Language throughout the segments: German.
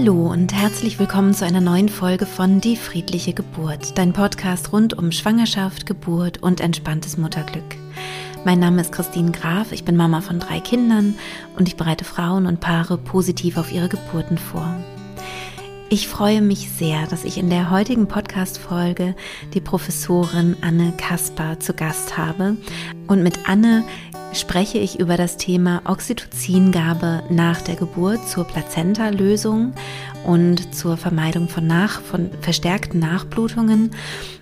Hallo und herzlich willkommen zu einer neuen Folge von Die friedliche Geburt, dein Podcast rund um Schwangerschaft, Geburt und entspanntes Mutterglück. Mein Name ist Christine Graf, ich bin Mama von drei Kindern und ich bereite Frauen und Paare positiv auf ihre Geburten vor. Ich freue mich sehr, dass ich in der heutigen Podcast-Folge die Professorin Anne Kasper zu Gast habe. Und mit Anne spreche ich über das Thema Oxytocingabe nach der Geburt zur Plazenta-Lösung und zur Vermeidung von, nach, von verstärkten Nachblutungen.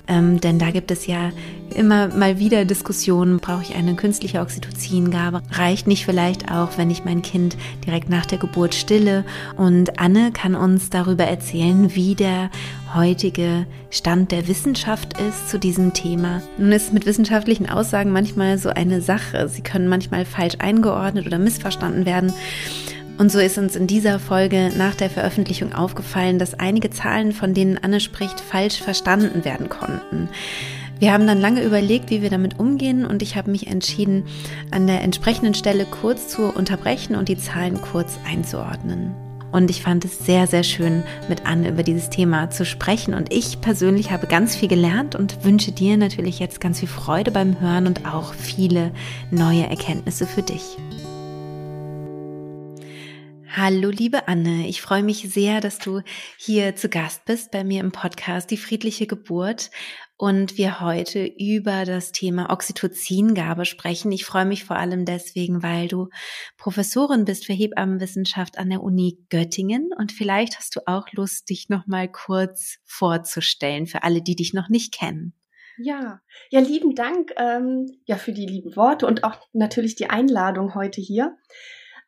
Ähm, denn da gibt es ja immer mal wieder Diskussionen, brauche ich eine künstliche Oxytocingabe? Reicht nicht vielleicht auch, wenn ich mein Kind direkt nach der Geburt stille? Und Anne kann uns darüber erzählen, wie der heutige Stand der Wissenschaft ist zu diesem Thema. Nun ist mit wissenschaftlichen Aussagen manchmal so eine Sache. Sie können manchmal falsch eingeordnet oder missverstanden werden. Und so ist uns in dieser Folge nach der Veröffentlichung aufgefallen, dass einige Zahlen, von denen Anne spricht, falsch verstanden werden konnten. Wir haben dann lange überlegt, wie wir damit umgehen und ich habe mich entschieden, an der entsprechenden Stelle kurz zu unterbrechen und die Zahlen kurz einzuordnen. Und ich fand es sehr, sehr schön, mit Anne über dieses Thema zu sprechen. Und ich persönlich habe ganz viel gelernt und wünsche dir natürlich jetzt ganz viel Freude beim Hören und auch viele neue Erkenntnisse für dich. Hallo, liebe Anne. Ich freue mich sehr, dass du hier zu Gast bist bei mir im Podcast Die friedliche Geburt und wir heute über das Thema Oxytocingabe sprechen. Ich freue mich vor allem deswegen, weil du Professorin bist für Hebammenwissenschaft an der Uni Göttingen und vielleicht hast du auch Lust, dich noch mal kurz vorzustellen für alle, die dich noch nicht kennen. Ja, ja, lieben Dank ähm, ja für die lieben Worte und auch natürlich die Einladung heute hier.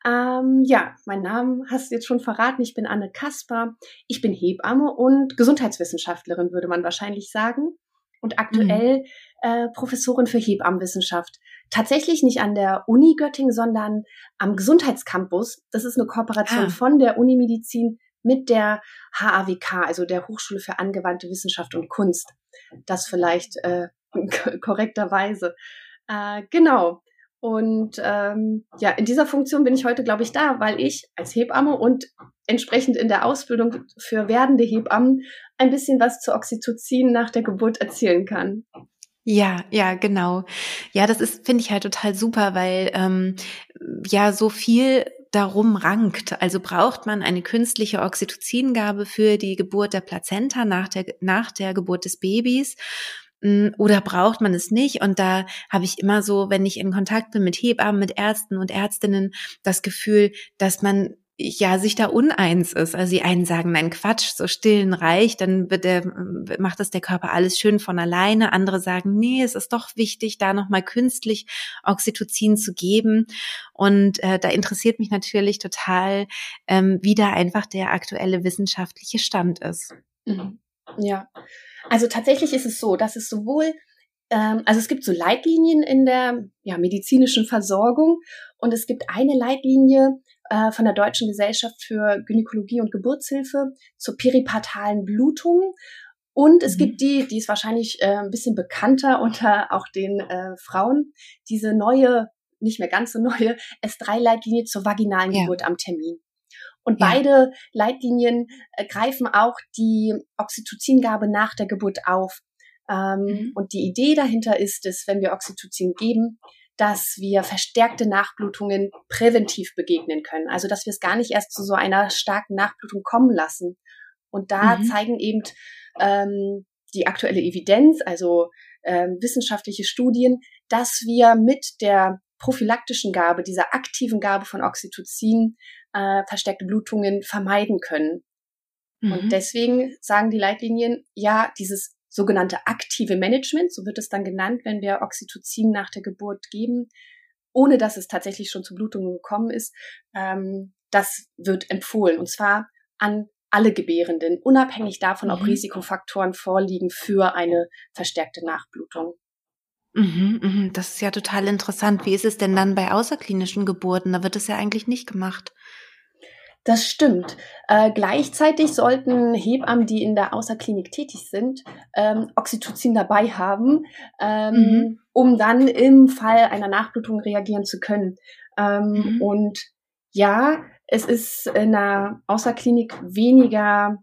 Ähm, ja, mein Name hast du jetzt schon verraten. Ich bin Anne Kasper. Ich bin Hebamme und Gesundheitswissenschaftlerin, würde man wahrscheinlich sagen. Und aktuell mhm. äh, Professorin für Hebammenwissenschaft. Tatsächlich nicht an der Uni Göttingen, sondern am Gesundheitscampus. Das ist eine Kooperation ah. von der Unimedizin mit der HAWK, also der Hochschule für angewandte Wissenschaft und Kunst. Das vielleicht äh, korrekterweise. Äh, genau. Und ähm, ja, in dieser Funktion bin ich heute, glaube ich, da, weil ich als Hebamme und entsprechend in der Ausbildung für werdende Hebammen ein bisschen was zu Oxytocin nach der Geburt erzählen kann. Ja, ja, genau. Ja, das ist, finde ich halt total super, weil ähm, ja so viel darum rankt. Also braucht man eine künstliche Oxytocingabe für die Geburt der Plazenta nach der, nach der Geburt des Babys. Hm, oder braucht man es nicht? Und da habe ich immer so, wenn ich in Kontakt bin mit Hebammen, mit Ärzten und Ärztinnen, das Gefühl, dass man ja sich da uneins ist. Also die einen sagen, nein, Quatsch, so stillen reicht, dann wird der, macht das der Körper alles schön von alleine. Andere sagen, nee, es ist doch wichtig, da nochmal künstlich Oxytocin zu geben. Und äh, da interessiert mich natürlich total, ähm, wie da einfach der aktuelle wissenschaftliche Stand ist. Mhm. Ja, also tatsächlich ist es so, dass es sowohl, ähm, also es gibt so Leitlinien in der ja, medizinischen Versorgung und es gibt eine Leitlinie äh, von der Deutschen Gesellschaft für Gynäkologie und Geburtshilfe zur peripartalen Blutung. Und es mhm. gibt die, die ist wahrscheinlich äh, ein bisschen bekannter unter auch den äh, Frauen, diese neue, nicht mehr ganz so neue S3-Leitlinie zur vaginalen ja. Geburt am Termin. Und ja. beide Leitlinien äh, greifen auch die Oxytocingabe nach der Geburt auf. Ähm, mhm. Und die Idee dahinter ist es, wenn wir Oxytocin geben, dass wir verstärkte Nachblutungen präventiv begegnen können. Also dass wir es gar nicht erst zu so einer starken Nachblutung kommen lassen. Und da mhm. zeigen eben ähm, die aktuelle Evidenz, also ähm, wissenschaftliche Studien, dass wir mit der prophylaktischen Gabe, dieser aktiven Gabe von Oxytocin, äh, verstärkte Blutungen vermeiden können. Mhm. Und deswegen sagen die Leitlinien, ja, dieses sogenannte aktive Management, so wird es dann genannt, wenn wir Oxytocin nach der Geburt geben, ohne dass es tatsächlich schon zu Blutungen gekommen ist, ähm, das wird empfohlen. Und zwar an alle Gebärenden, unabhängig davon, mhm. ob Risikofaktoren vorliegen für eine verstärkte Nachblutung. Mhm, mhm, das ist ja total interessant. Wie ist es denn dann bei außerklinischen Geburten? Da wird es ja eigentlich nicht gemacht. Das stimmt. Äh, gleichzeitig sollten Hebammen, die in der Außerklinik tätig sind, ähm, Oxytocin dabei haben, ähm, mhm. um dann im Fall einer Nachblutung reagieren zu können. Ähm, mhm. Und ja, es ist in der Außerklinik weniger,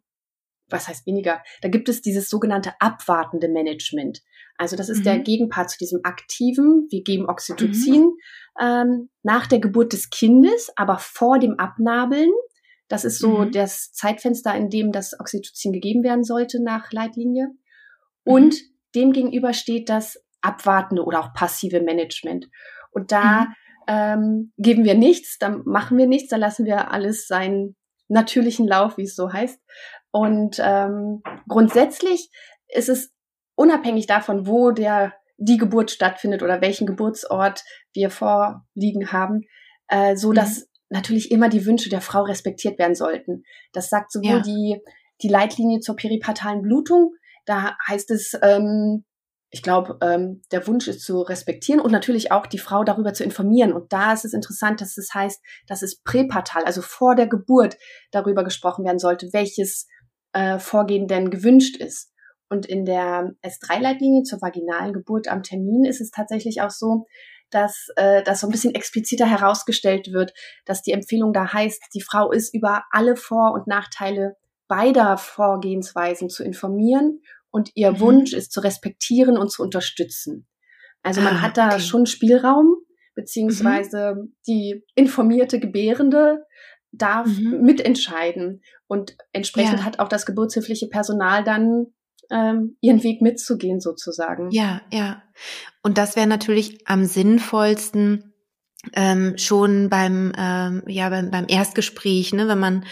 was heißt weniger? Da gibt es dieses sogenannte abwartende Management. Also das ist mhm. der Gegenpart zu diesem aktiven. Wir geben Oxytocin mhm. ähm, nach der Geburt des Kindes, aber vor dem Abnabeln. Das ist so mhm. das Zeitfenster, in dem das Oxytocin gegeben werden sollte nach Leitlinie. Und mhm. dem gegenüber steht das abwartende oder auch passive Management. Und da mhm. ähm, geben wir nichts, dann machen wir nichts, dann lassen wir alles seinen natürlichen Lauf, wie es so heißt. Und ähm, grundsätzlich ist es unabhängig davon, wo der die Geburt stattfindet oder welchen Geburtsort wir vorliegen haben, äh, so mhm. dass natürlich immer die Wünsche der Frau respektiert werden sollten. Das sagt sowohl ja. die die Leitlinie zur peripartalen Blutung. Da heißt es, ähm, ich glaube, ähm, der Wunsch ist zu respektieren und natürlich auch die Frau darüber zu informieren. Und da ist es interessant, dass es heißt, dass es präpartal, also vor der Geburt, darüber gesprochen werden sollte, welches äh, Vorgehen denn gewünscht ist. Und in der S3-Leitlinie zur vaginalen Geburt am Termin ist es tatsächlich auch so, dass äh, das so ein bisschen expliziter herausgestellt wird, dass die Empfehlung da heißt, die Frau ist über alle Vor- und Nachteile beider Vorgehensweisen zu informieren und ihr mhm. Wunsch ist zu respektieren und zu unterstützen. Also man ah, hat da okay. schon Spielraum, beziehungsweise mhm. die informierte Gebärende darf mhm. mitentscheiden und entsprechend ja. hat auch das geburtshilfliche Personal dann ähm, ihren Weg mitzugehen sozusagen. Ja, ja. Und das wäre natürlich am sinnvollsten, ähm, schon beim ähm, ja beim, beim Erstgespräch, ne, wenn man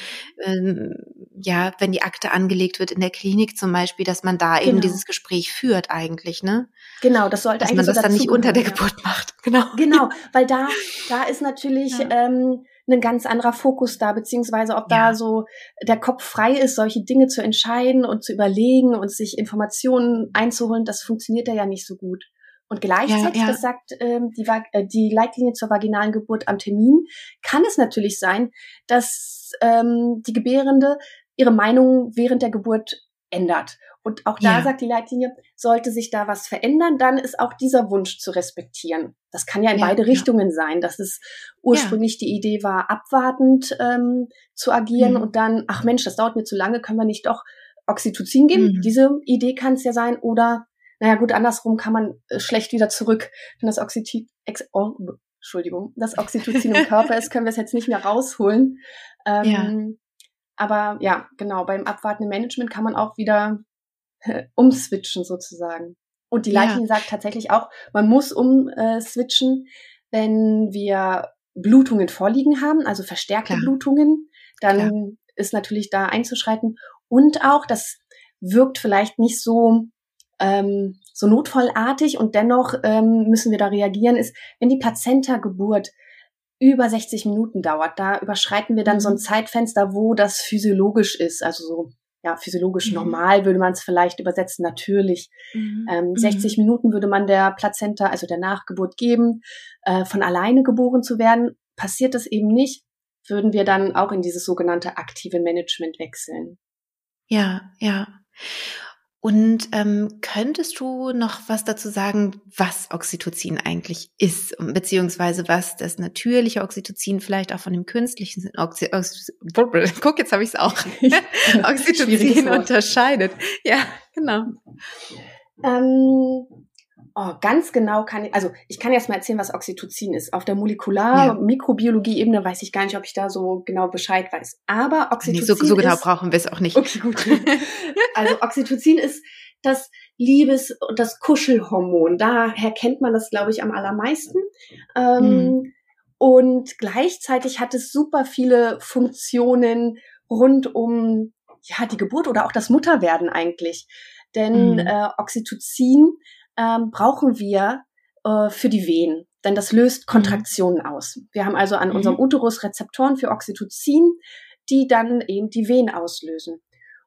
ähm, ja wenn die Akte angelegt wird in der Klinik zum Beispiel, dass man da genau. eben dieses Gespräch führt eigentlich, ne? Genau, das sollte dass eigentlich man das so dann nicht unter der Geburt macht, genau. Genau, weil da da ist natürlich ja. ähm, ein ganz anderer Fokus da, beziehungsweise ob ja. da so der Kopf frei ist, solche Dinge zu entscheiden und zu überlegen und sich Informationen einzuholen, das funktioniert da ja nicht so gut. Und gleichzeitig, ja, ja. das sagt ähm, die, äh, die Leitlinie zur vaginalen Geburt am Termin, kann es natürlich sein, dass ähm, die Gebärende ihre Meinung während der Geburt ändert. Und auch da ja. sagt die Leitlinie, sollte sich da was verändern, dann ist auch dieser Wunsch zu respektieren. Das kann ja in ja, beide ja. Richtungen sein, dass es ursprünglich die Idee war, abwartend ähm, zu agieren mhm. und dann, ach Mensch, das dauert mir zu lange, können wir nicht doch Oxytocin geben? Mhm. Diese Idee kann es ja sein. Oder naja, gut, andersrum kann man äh, schlecht wieder zurück. Wenn das Oxytocin, oh, Entschuldigung, das Oxytocin im Körper ist, können wir es jetzt nicht mehr rausholen. Ähm. Aber ja, genau, beim abwartenden Management kann man auch wieder äh, umswitchen sozusagen. Und die Leitlinie ja. sagt tatsächlich auch, man muss umswitchen, wenn wir Blutungen vorliegen haben, also verstärkte Klar. Blutungen, dann Klar. ist natürlich da einzuschreiten. Und auch, das wirkt vielleicht nicht so ähm, so notfallartig und dennoch ähm, müssen wir da reagieren, ist, wenn die Plazenta-Geburt über 60 Minuten dauert, da überschreiten wir dann mhm. so ein mhm. Zeitfenster, wo das physiologisch ist, also so ja, physiologisch mhm. normal würde man es vielleicht übersetzen, natürlich. Mhm. Ähm, 60 mhm. Minuten würde man der Plazenta, also der Nachgeburt geben, äh, von alleine geboren zu werden. Passiert das eben nicht, würden wir dann auch in dieses sogenannte aktive Management wechseln. Ja, ja. Und ähm, könntest du noch was dazu sagen, was Oxytocin eigentlich ist, beziehungsweise was das natürliche Oxytocin vielleicht auch von dem künstlichen Oxy Oxy Guck, jetzt habe ich es auch. Oxytocin unterscheidet. Ja, genau. Ähm, Oh, ganz genau kann ich, also ich kann jetzt mal erzählen, was Oxytocin ist. Auf der Molekular-Mikrobiologie-Ebene weiß ich gar nicht, ob ich da so genau Bescheid weiß. Aber Oxytocin. Nee, so, so genau ist, brauchen wir es auch nicht. Okay, gut. also Oxytocin ist das Liebes- und das Kuschelhormon. Daher kennt man das, glaube ich, am allermeisten. Ähm, hm. Und gleichzeitig hat es super viele Funktionen rund um ja die Geburt oder auch das Mutterwerden eigentlich. Denn hm. äh, Oxytocin ähm, brauchen wir äh, für die Wehen, denn das löst mhm. Kontraktionen mhm. aus. Wir haben also an mhm. unserem Uterus Rezeptoren für Oxytocin, die dann eben die Wehen auslösen.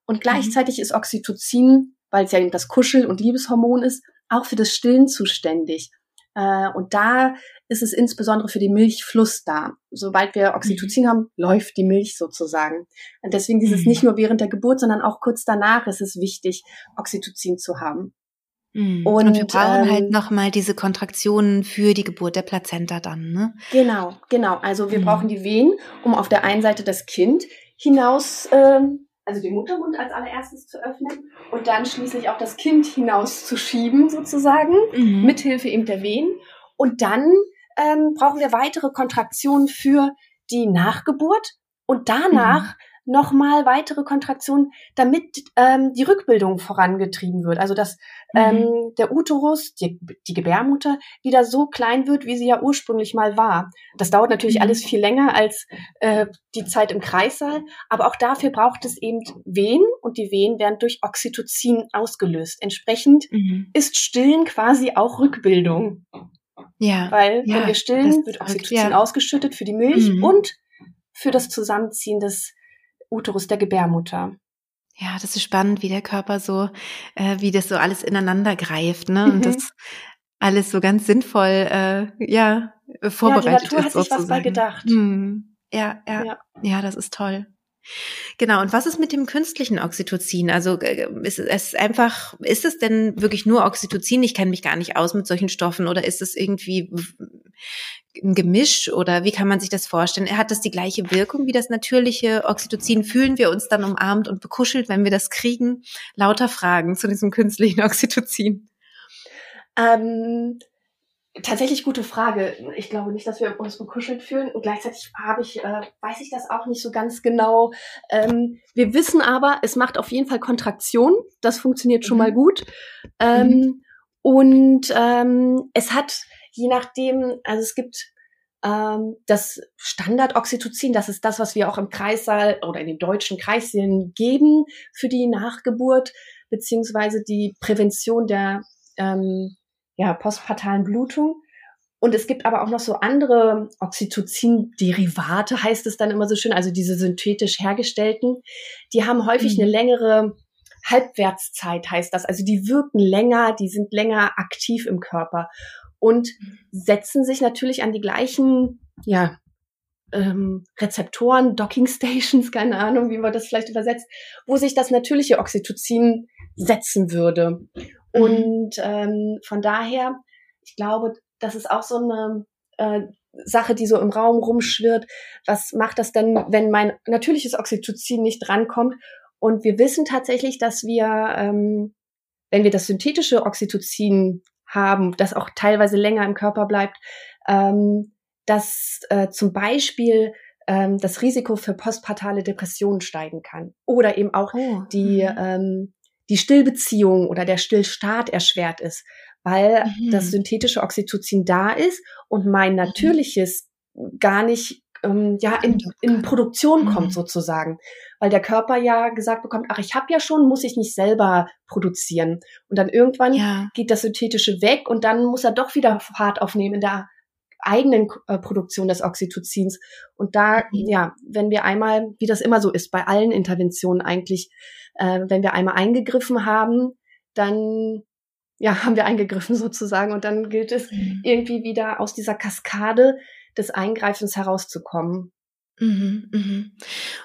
Und mhm. gleichzeitig mhm. ist Oxytocin, weil es ja eben das Kuschel- und Liebeshormon ist, auch für das Stillen zuständig. Äh, und da ist es insbesondere für den Milchfluss da. Sobald wir Oxytocin mhm. haben, läuft die Milch sozusagen. Und deswegen ist es nicht nur während der Geburt, sondern auch kurz danach ist es wichtig, Oxytocin zu haben. Mhm. Und, und, wir brauchen halt ähm, halt nochmal diese Kontraktionen für die Geburt der Plazenta dann, ne? Genau, genau. Also wir mhm. brauchen die Wehen, um auf der einen Seite das Kind hinaus, ähm, also den Muttermund als allererstes zu öffnen und dann schließlich auch das Kind hinauszuschieben sozusagen, mhm. mithilfe eben der Wehen. Und dann ähm, brauchen wir weitere Kontraktionen für die Nachgeburt und danach mhm nochmal weitere Kontraktionen, damit ähm, die Rückbildung vorangetrieben wird. Also dass mhm. ähm, der Uterus, die, die Gebärmutter, wieder so klein wird, wie sie ja ursprünglich mal war. Das dauert natürlich mhm. alles viel länger als äh, die Zeit im Kreissaal, aber auch dafür braucht es eben Wehen und die Wehen werden durch Oxytocin ausgelöst. Entsprechend mhm. ist Stillen quasi auch Rückbildung. Ja. Weil ja, wenn wir stillen, wird Oxytocin ja. ausgeschüttet für die Milch mhm. und für das Zusammenziehen des Uterus der Gebärmutter. Ja, das ist spannend, wie der Körper so, äh, wie das so alles ineinander greift, ne? Und mhm. das alles so ganz sinnvoll, äh, ja, vorbereitet ja, die Natur ist. Hat sich was bei gedacht. Hm. Ja, ja, ja, ja, das ist toll. Genau. Und was ist mit dem künstlichen Oxytocin? Also äh, ist es einfach, ist es denn wirklich nur Oxytocin? Ich kenne mich gar nicht aus mit solchen Stoffen oder ist es irgendwie ein Gemisch oder wie kann man sich das vorstellen? Hat das die gleiche Wirkung wie das natürliche Oxytocin? Fühlen wir uns dann umarmt und bekuschelt, wenn wir das kriegen? Lauter Fragen zu diesem künstlichen Oxytocin. Ähm, tatsächlich gute Frage. Ich glaube nicht, dass wir uns bekuschelt fühlen. Und gleichzeitig habe ich, äh, weiß ich das auch nicht so ganz genau. Ähm, wir wissen aber, es macht auf jeden Fall Kontraktion. Das funktioniert schon mhm. mal gut. Ähm, mhm. Und ähm, es hat je nachdem, also es gibt ähm, das Standard-Oxytocin, das ist das, was wir auch im Kreissaal oder in den deutschen Kreissälen geben für die Nachgeburt, beziehungsweise die Prävention der ähm, ja, postpartalen Blutung. Und es gibt aber auch noch so andere Oxytocin-Derivate, heißt es dann immer so schön, also diese synthetisch hergestellten. Die haben häufig mhm. eine längere Halbwertszeit, heißt das. Also die wirken länger, die sind länger aktiv im Körper und setzen sich natürlich an die gleichen, ja, ähm, Rezeptoren, Docking Stations, keine Ahnung, wie man das vielleicht übersetzt, wo sich das natürliche Oxytocin setzen würde. Mhm. Und ähm, von daher, ich glaube, das ist auch so eine äh, Sache, die so im Raum rumschwirrt. Was macht das denn, wenn mein natürliches Oxytocin nicht drankommt? Und wir wissen tatsächlich, dass wir, ähm, wenn wir das synthetische Oxytocin haben, das auch teilweise länger im Körper bleibt, ähm, dass äh, zum Beispiel ähm, das Risiko für postpartale Depressionen steigen kann oder eben auch oh. die mhm. ähm, die Stillbeziehung oder der Stillstart erschwert ist, weil mhm. das synthetische Oxytocin da ist und mein mhm. natürliches gar nicht ähm, ja in, in Produktion kommt mhm. sozusagen, weil der Körper ja gesagt bekommt, ach ich habe ja schon, muss ich nicht selber produzieren und dann irgendwann ja. geht das synthetische weg und dann muss er doch wieder Fahrt aufnehmen in der eigenen äh, Produktion des Oxytocins und da mhm. ja, wenn wir einmal, wie das immer so ist bei allen Interventionen eigentlich, äh, wenn wir einmal eingegriffen haben, dann ja, haben wir eingegriffen sozusagen und dann gilt es mhm. irgendwie wieder aus dieser Kaskade des Eingreifens herauszukommen. Mhm, mhm.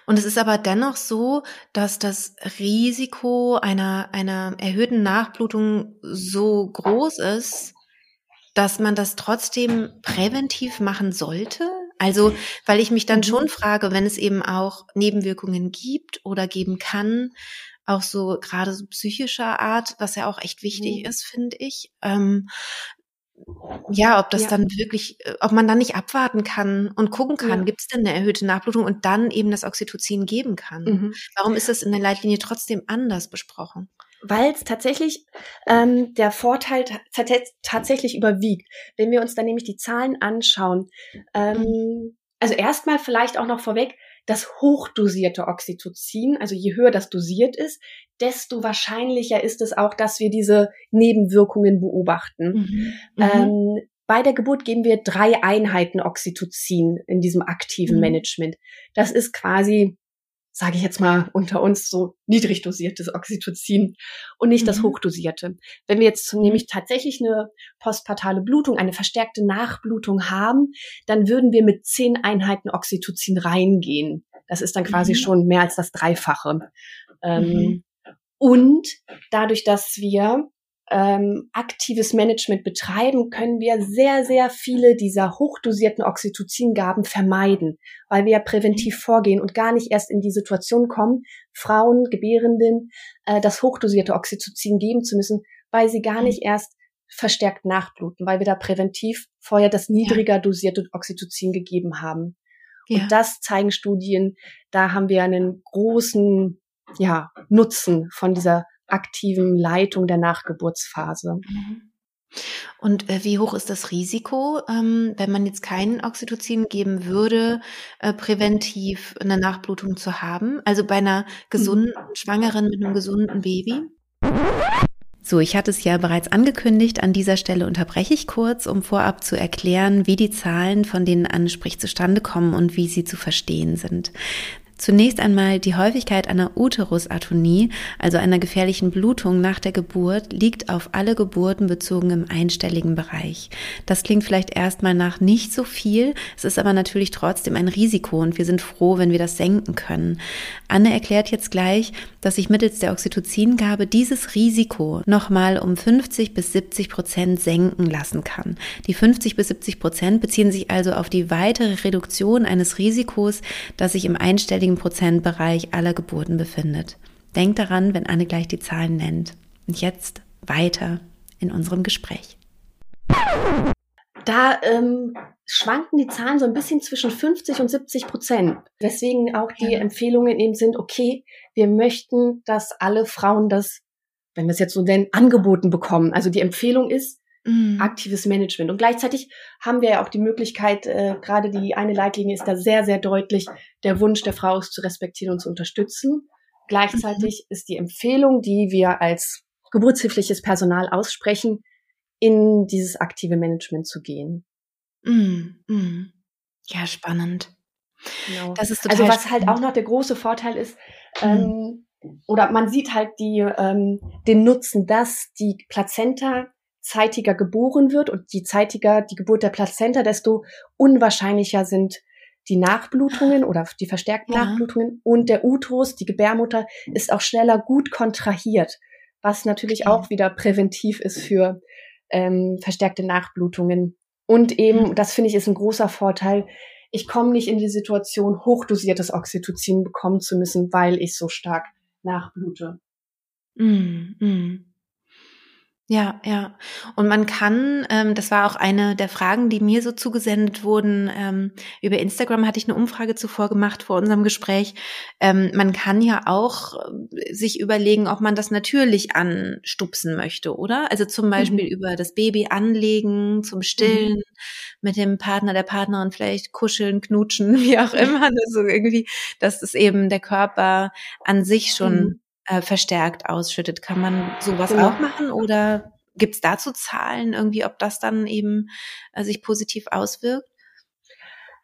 Und es ist aber dennoch so, dass das Risiko einer, einer erhöhten Nachblutung so groß ist, dass man das trotzdem präventiv machen sollte? Also, weil ich mich dann mhm. schon frage, wenn es eben auch Nebenwirkungen gibt oder geben kann, auch so gerade so psychischer Art, was ja auch echt wichtig mhm. ist, finde ich. Ähm, ja, ob das ja. dann wirklich, äh, ob man dann nicht abwarten kann und gucken kann, ja. gibt es denn eine erhöhte Nachblutung und dann eben das Oxytocin geben kann. Mhm. Warum ist das in der Leitlinie trotzdem anders besprochen? Weil es tatsächlich ähm, der Vorteil tatsächlich überwiegt. Wenn wir uns dann nämlich die Zahlen anschauen, ähm, mhm. also erstmal vielleicht auch noch vorweg, das hochdosierte Oxytocin, also je höher das dosiert ist, desto wahrscheinlicher ist es auch, dass wir diese Nebenwirkungen beobachten. Mhm. mhm. Ähm, bei der Geburt geben wir drei Einheiten Oxytocin in diesem aktiven mhm. Management. Das ist quasi, sage ich jetzt mal unter uns, so niedrig dosiertes Oxytocin und nicht mhm. das hochdosierte. Wenn wir jetzt nämlich tatsächlich eine postpartale Blutung, eine verstärkte Nachblutung haben, dann würden wir mit zehn Einheiten Oxytocin reingehen. Das ist dann quasi mhm. schon mehr als das Dreifache. Ähm, mhm. Und dadurch, dass wir ähm, aktives Management betreiben, können wir sehr, sehr viele dieser hochdosierten Oxytocingaben vermeiden, weil wir ja präventiv vorgehen und gar nicht erst in die Situation kommen, Frauen, Gebärenden, äh, das hochdosierte Oxytocin geben zu müssen, weil sie gar nicht erst verstärkt nachbluten, weil wir da präventiv vorher das niedriger dosierte Oxytocin gegeben haben. Ja. Und das zeigen Studien, da haben wir einen großen ja, Nutzen von dieser aktiven Leitung der Nachgeburtsphase. Mhm. Und äh, wie hoch ist das Risiko, ähm, wenn man jetzt keinen Oxytocin geben würde, äh, präventiv eine Nachblutung zu haben? Also bei einer gesunden. Schwangeren mit einem gesunden Baby? So, ich hatte es ja bereits angekündigt. An dieser Stelle unterbreche ich kurz, um vorab zu erklären, wie die Zahlen, von denen Anne spricht, zustande kommen und wie sie zu verstehen sind. Zunächst einmal die Häufigkeit einer Uterusatonie, also einer gefährlichen Blutung nach der Geburt, liegt auf alle Geburten bezogen im einstelligen Bereich. Das klingt vielleicht erstmal nach nicht so viel, es ist aber natürlich trotzdem ein Risiko und wir sind froh, wenn wir das senken können. Anne erklärt jetzt gleich, dass sich mittels der Oxytocingabe dieses Risiko nochmal um 50 bis 70 Prozent senken lassen kann. Die 50 bis 70 Prozent beziehen sich also auf die weitere Reduktion eines Risikos, das sich im einstelligen einstelligen Prozentbereich aller Geburten befindet. Denkt daran, wenn Anne gleich die Zahlen nennt. Und jetzt weiter in unserem Gespräch. Da ähm, schwanken die Zahlen so ein bisschen zwischen 50 und 70 Prozent. Deswegen auch die ja. Empfehlungen eben sind, okay, wir möchten, dass alle Frauen das, wenn wir es jetzt so nennen, angeboten bekommen. Also die Empfehlung ist, Mhm. aktives Management. Und gleichzeitig haben wir ja auch die Möglichkeit, äh, gerade die eine Leitlinie ist da sehr, sehr deutlich, der Wunsch der Frau ist zu respektieren und zu unterstützen. Gleichzeitig mhm. ist die Empfehlung, die wir als geburtshilfliches Personal aussprechen, in dieses aktive Management zu gehen. Mhm. mhm. Ja, spannend. Genau. Das ist also was spannend. halt auch noch der große Vorteil ist, mhm. ähm, oder man sieht halt die, ähm, den Nutzen, dass die Plazenta zeitiger geboren wird und je zeitiger die Geburt der Plazenta, desto unwahrscheinlicher sind die Nachblutungen oder die verstärkten ja. Nachblutungen und der Uterus, die Gebärmutter, ist auch schneller gut kontrahiert, was natürlich okay. auch wieder präventiv ist für ähm, verstärkte Nachblutungen. Und eben, mhm. das finde ich ist ein großer Vorteil, ich komme nicht in die Situation, hochdosiertes Oxytocin bekommen zu müssen, weil ich so stark nachblute. Mm, mm. Ja, ja. Und man kann, ähm, das war auch eine der Fragen, die mir so zugesendet wurden, ähm, über Instagram hatte ich eine Umfrage zuvor gemacht vor unserem Gespräch. Ähm, man kann ja auch äh, sich überlegen, ob man das natürlich anstupsen möchte, oder? Also zum Beispiel mhm. über das Baby anlegen, zum Stillen, mhm. mit dem Partner, der Partnerin vielleicht kuscheln, knutschen, wie auch immer. Also irgendwie, dass es eben der Körper an sich schon mhm äh, verstärkt ausschüttet. Kann man sowas genau. auch machen oder gibt es dazu Zahlen irgendwie, ob das dann eben äh, sich positiv auswirkt?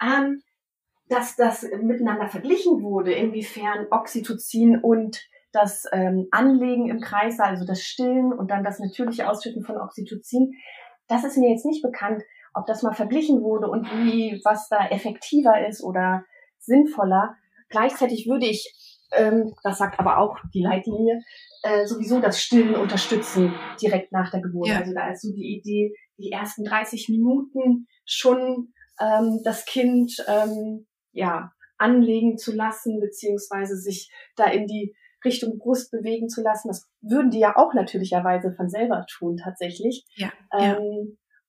Ähm, dass das miteinander verglichen wurde, inwiefern Oxytocin und das ähm, Anlegen im Kreis, also das Stillen und dann das natürliche Ausschütten von Oxytocin, das ist mir jetzt nicht bekannt, ob das mal verglichen wurde und wie, was da effektiver ist oder sinnvoller. Gleichzeitig würde ich ähm, das sagt aber auch die Leitlinie, äh, sowieso das Stillen unterstützen direkt nach der Geburt. Ja. Also da ist so die Idee, die ersten 30 Minuten schon ähm, das Kind ähm, ja anlegen zu lassen, beziehungsweise sich da in die Richtung Brust bewegen zu lassen. Das würden die ja auch natürlicherweise von selber tun, tatsächlich. Ja, ähm, ja.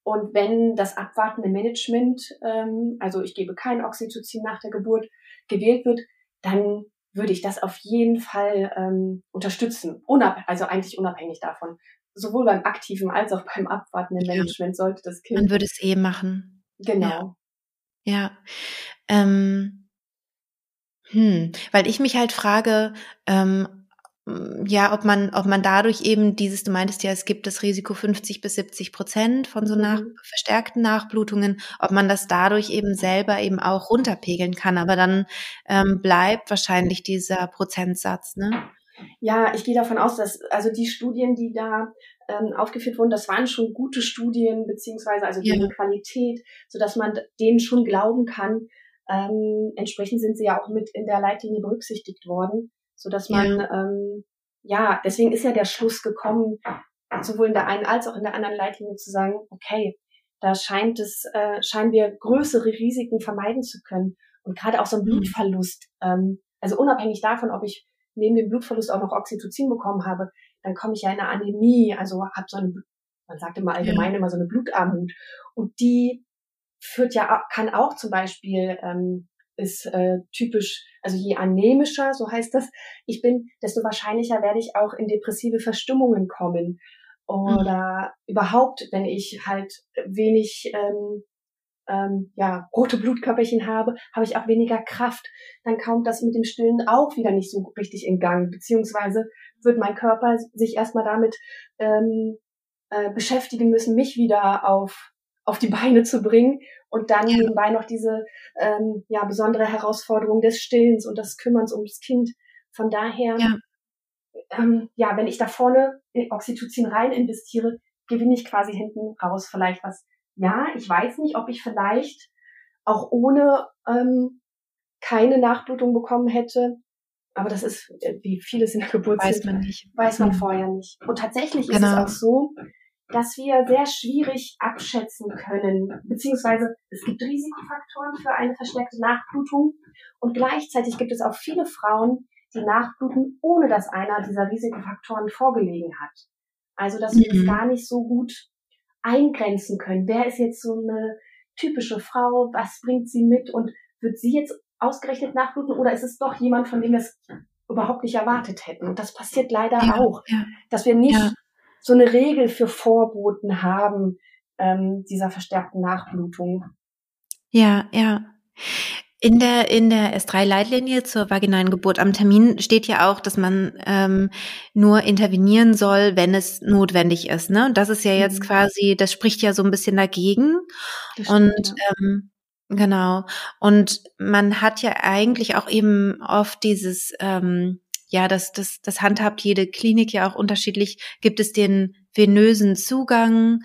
Und wenn das abwartende Management, ähm, also ich gebe kein Oxytocin nach der Geburt, gewählt wird, dann würde ich das auf jeden Fall ähm, unterstützen. Unab also eigentlich unabhängig davon. Sowohl beim aktiven als auch beim abwartenden Management ja. sollte das Kind. Man würde es eh machen. Genau. Ja. ja. Ähm, hm. Weil ich mich halt frage, ähm, ja, ob man, ob man dadurch eben dieses, du meintest ja, es gibt das Risiko 50 bis 70 Prozent von so nach, mhm. verstärkten Nachblutungen, ob man das dadurch eben selber eben auch runterpegeln kann. Aber dann ähm, bleibt wahrscheinlich dieser Prozentsatz, ne? Ja, ich gehe davon aus, dass also die Studien, die da ähm, aufgeführt wurden, das waren schon gute Studien, beziehungsweise also deren ja. Qualität, so dass man denen schon glauben kann. Ähm, entsprechend sind sie ja auch mit in der Leitlinie berücksichtigt worden so dass man ja. ähm, ja, deswegen ist ja der Schluss gekommen, sowohl in der einen als auch in der anderen Leitlinie zu sagen, okay, da scheint es, äh, scheinen wir größere Risiken vermeiden zu können. Und gerade auch so ein mhm. Blutverlust, ähm, also unabhängig davon, ob ich neben dem Blutverlust auch noch Oxytocin bekommen habe, dann komme ich ja in eine Anämie, also habe so eine, man sagt immer allgemein ja. immer so eine Blutarmut. Und die führt ja, kann auch zum Beispiel, ähm, ist äh, typisch, also je anämischer, so heißt das, ich bin, desto wahrscheinlicher werde ich auch in depressive Verstimmungen kommen. Oder mhm. überhaupt, wenn ich halt wenig ähm, ähm, ja, rote Blutkörperchen habe, habe ich auch weniger Kraft. Dann kommt das mit dem Stillen auch wieder nicht so richtig in Gang, beziehungsweise wird mein Körper sich erstmal damit ähm, äh, beschäftigen müssen, mich wieder auf, auf die Beine zu bringen und dann ja. nebenbei noch diese ähm, ja, besondere Herausforderung des Stillens und des Kümmerns ums Kind. Von daher, ja. Ähm, ja, wenn ich da vorne in Oxytocin rein investiere, gewinne ich quasi hinten raus vielleicht was ja, ich weiß nicht, ob ich vielleicht auch ohne ähm, keine Nachblutung bekommen hätte. Aber das ist, äh, wie vieles in der Geburt weiß man nicht. Weiß man mhm. vorher nicht. Und tatsächlich genau. ist es genau. auch so, dass wir sehr schwierig abschätzen können, beziehungsweise es gibt Risikofaktoren für eine verstärkte Nachblutung und gleichzeitig gibt es auch viele Frauen, die nachbluten, ohne dass einer dieser Risikofaktoren vorgelegen hat. Also dass wir mhm. das gar nicht so gut eingrenzen können. Wer ist jetzt so eine typische Frau? Was bringt sie mit? Und wird sie jetzt ausgerechnet nachbluten oder ist es doch jemand, von dem wir es überhaupt nicht erwartet hätten? Und das passiert leider ja, auch, ja. dass wir nicht ja. So eine Regel für Vorboten haben ähm, dieser verstärkten Nachblutung. Ja, ja. In der, in der S3-Leitlinie zur vaginalen Geburt am Termin steht ja auch, dass man ähm, nur intervenieren soll, wenn es notwendig ist. Ne? Und das ist ja jetzt mhm. quasi, das spricht ja so ein bisschen dagegen. Stimmt, und ähm, genau. Und man hat ja eigentlich auch eben oft dieses, ähm, ja, das, das, das handhabt jede Klinik ja auch unterschiedlich. Gibt es den venösen Zugang,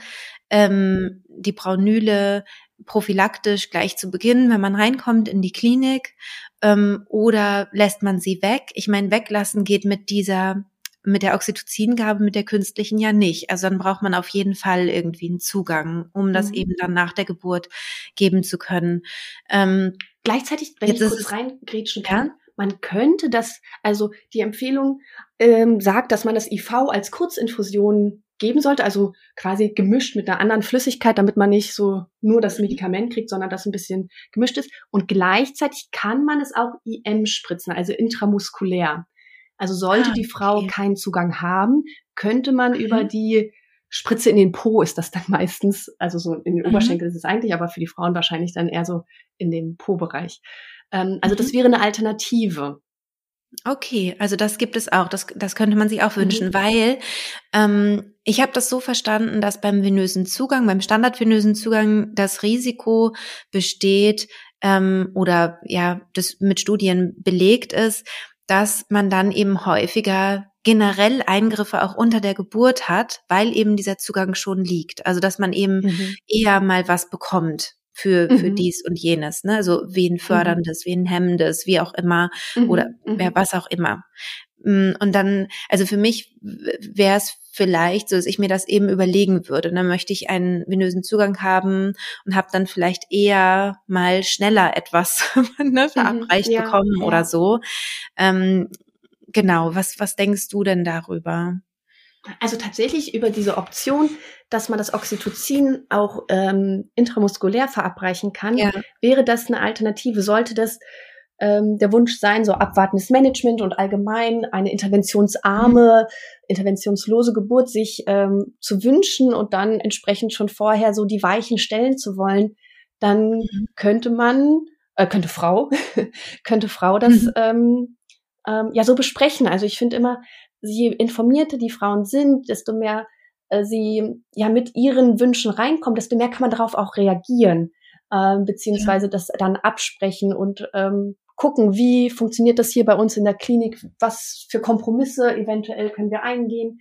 ähm, die Braunüle, prophylaktisch gleich zu Beginn, wenn man reinkommt in die Klinik, ähm, oder lässt man sie weg? Ich meine, weglassen geht mit dieser mit der Oxytocingabe, mit der künstlichen ja nicht. Also dann braucht man auf jeden Fall irgendwie einen Zugang, um das mhm. eben dann nach der Geburt geben zu können. Ähm, Gleichzeitig, wenn ich kurz reingrätschen kann, ja? Man könnte das, also die Empfehlung ähm, sagt, dass man das IV als Kurzinfusion geben sollte, also quasi gemischt mit einer anderen Flüssigkeit, damit man nicht so nur das mhm. Medikament kriegt, sondern das ein bisschen gemischt ist. Und gleichzeitig kann man es auch IM spritzen, also intramuskulär. Also sollte ah, die Frau okay. keinen Zugang haben, könnte man mhm. über die Spritze in den Po ist das dann meistens, also so in den mhm. Oberschenkel ist es eigentlich, aber für die Frauen wahrscheinlich dann eher so in dem Po-Bereich. Ähm, also mhm. das wäre eine Alternative. Okay, also das gibt es auch. Das, das könnte man sich auch wünschen, mhm. weil ähm, ich habe das so verstanden, dass beim venösen Zugang, beim standardvenösen Zugang das Risiko besteht ähm, oder ja, das mit Studien belegt ist, dass man dann eben häufiger generell Eingriffe auch unter der Geburt hat, weil eben dieser Zugang schon liegt. Also dass man eben mhm. eher mal was bekommt für, für mhm. dies und jenes, ne? Also wie ein mhm. förderndes, mhm. ein hemmendes, wie auch immer, mhm. oder wer was auch immer. Mm, und dann, also für mich wäre es vielleicht so, dass ich mir das eben überlegen würde. Dann möchte ich einen venösen Zugang haben und habe dann vielleicht eher mal schneller etwas ne, mhm. verabreicht ja, bekommen ja. oder so. Ähm, genau, was, was denkst du denn darüber? Also tatsächlich über diese Option, dass man das Oxytocin auch ähm, intramuskulär verabreichen kann, ja. wäre das eine Alternative. Sollte das ähm, der Wunsch sein, so abwartendes Management und allgemein eine interventionsarme, mhm. interventionslose Geburt sich ähm, zu wünschen und dann entsprechend schon vorher so die Weichen stellen zu wollen, dann mhm. könnte man, äh, könnte Frau, könnte Frau das mhm. ähm, ähm, ja so besprechen. Also ich finde immer, je informierter die Frauen sind, desto mehr äh, sie ja mit ihren Wünschen reinkommen, desto mehr kann man darauf auch reagieren, äh, beziehungsweise ja. das dann absprechen und ähm, gucken, wie funktioniert das hier bei uns in der Klinik, was für Kompromisse eventuell können wir eingehen.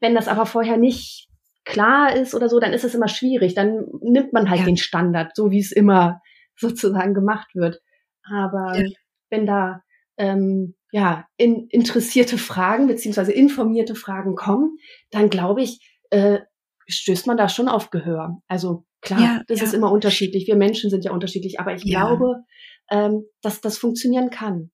Wenn das aber vorher nicht klar ist oder so, dann ist es immer schwierig. Dann nimmt man halt ja. den Standard, so wie es immer sozusagen gemacht wird. Aber ja. wenn da ähm, ja in, interessierte Fragen beziehungsweise informierte Fragen kommen, dann glaube ich, äh, stößt man da schon auf Gehör. Also klar, ja, das ja. ist immer unterschiedlich. Wir Menschen sind ja unterschiedlich, aber ich ja. glaube, ähm, dass das funktionieren kann.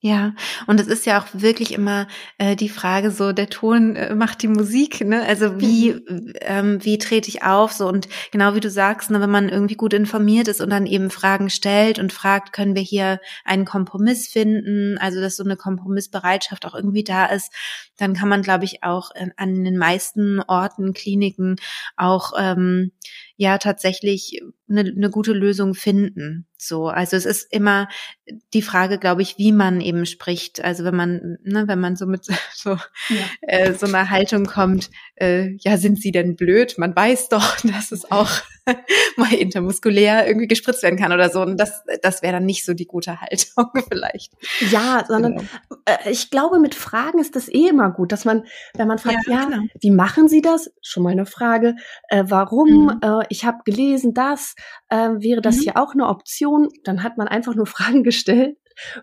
Ja, und es ist ja auch wirklich immer äh, die Frage, so der Ton äh, macht die Musik, ne? Also wie mhm. ähm, wie trete ich auf so und genau wie du sagst, ne, wenn man irgendwie gut informiert ist und dann eben Fragen stellt und fragt, können wir hier einen Kompromiss finden, also dass so eine Kompromissbereitschaft auch irgendwie da ist, dann kann man, glaube ich, auch äh, an den meisten Orten, Kliniken auch ähm, ja tatsächlich eine, eine gute Lösung finden. So, also es ist immer die Frage, glaube ich, wie man eben spricht. Also wenn man, ne, wenn man so mit so, ja. äh, so einer Haltung kommt, äh, ja, sind sie denn blöd? Man weiß doch, dass es auch mal intermuskulär irgendwie gespritzt werden kann oder so. Und das, das wäre dann nicht so die gute Haltung vielleicht. Ja, sondern genau. äh, ich glaube, mit Fragen ist das eh immer gut, dass man, wenn man fragt, ja, ja genau. wie machen Sie das? Schon mal eine Frage. Äh, warum? Mhm. Äh, ich habe gelesen, das äh, wäre das mhm. hier auch eine Option. Dann hat man einfach nur Fragen gestellt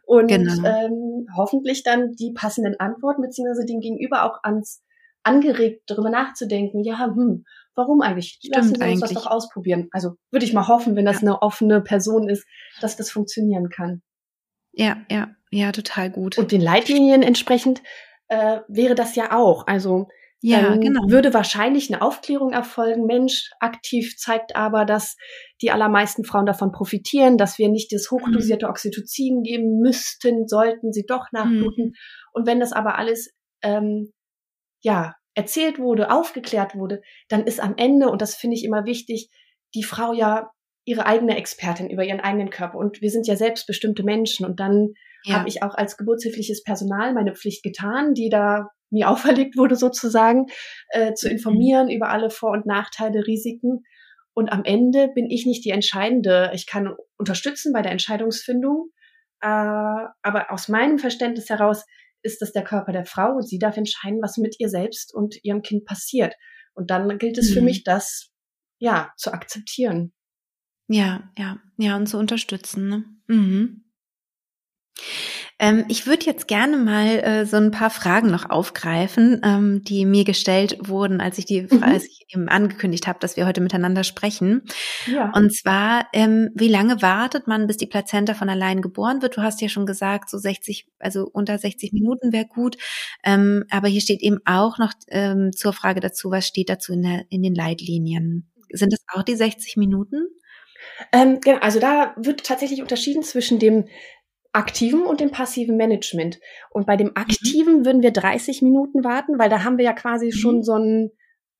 und genau. ähm, hoffentlich dann die passenden Antworten beziehungsweise den Gegenüber auch ans angeregt, darüber nachzudenken. Ja, hm, warum eigentlich? Stimmt Lassen uns das doch ausprobieren. Also würde ich mal hoffen, wenn das ja. eine offene Person ist, dass das funktionieren kann. Ja, ja, ja, total gut. Und den Leitlinien entsprechend äh, wäre das ja auch. Also ja, genau. würde wahrscheinlich eine Aufklärung erfolgen. Mensch, aktiv zeigt aber, dass die allermeisten Frauen davon profitieren, dass wir nicht das hochdosierte mhm. Oxytocin geben müssten, sollten sie doch nachbluten. Mhm. Und wenn das aber alles ähm, ja erzählt wurde, aufgeklärt wurde, dann ist am Ende, und das finde ich immer wichtig, die Frau ja ihre eigene Expertin über ihren eigenen Körper. Und wir sind ja selbstbestimmte Menschen. Und dann ja. habe ich auch als geburtshilfliches Personal meine Pflicht getan, die da mir auferlegt wurde sozusagen, äh, zu mhm. informieren über alle Vor- und Nachteile, Risiken. Und am Ende bin ich nicht die Entscheidende. Ich kann unterstützen bei der Entscheidungsfindung. Äh, aber aus meinem Verständnis heraus ist das der Körper der Frau und sie darf entscheiden, was mit ihr selbst und ihrem Kind passiert. Und dann gilt es mhm. für mich, das ja zu akzeptieren. Ja, ja, ja, und zu unterstützen. Ne? Mhm. Ähm, ich würde jetzt gerne mal äh, so ein paar Fragen noch aufgreifen, ähm, die mir gestellt wurden, als ich die, mhm. als ich eben angekündigt habe, dass wir heute miteinander sprechen. Ja. Und zwar, ähm, wie lange wartet man, bis die Plazenta von allein geboren wird? Du hast ja schon gesagt, so 60, also unter 60 Minuten wäre gut. Ähm, aber hier steht eben auch noch ähm, zur Frage dazu, was steht dazu in, der, in den Leitlinien? Sind das auch die 60 Minuten? Ähm, genau, also da wird tatsächlich unterschieden zwischen dem aktiven und dem passiven Management. Und bei dem mhm. aktiven mhm. würden wir 30 Minuten warten, weil da haben wir ja quasi mhm. schon so einen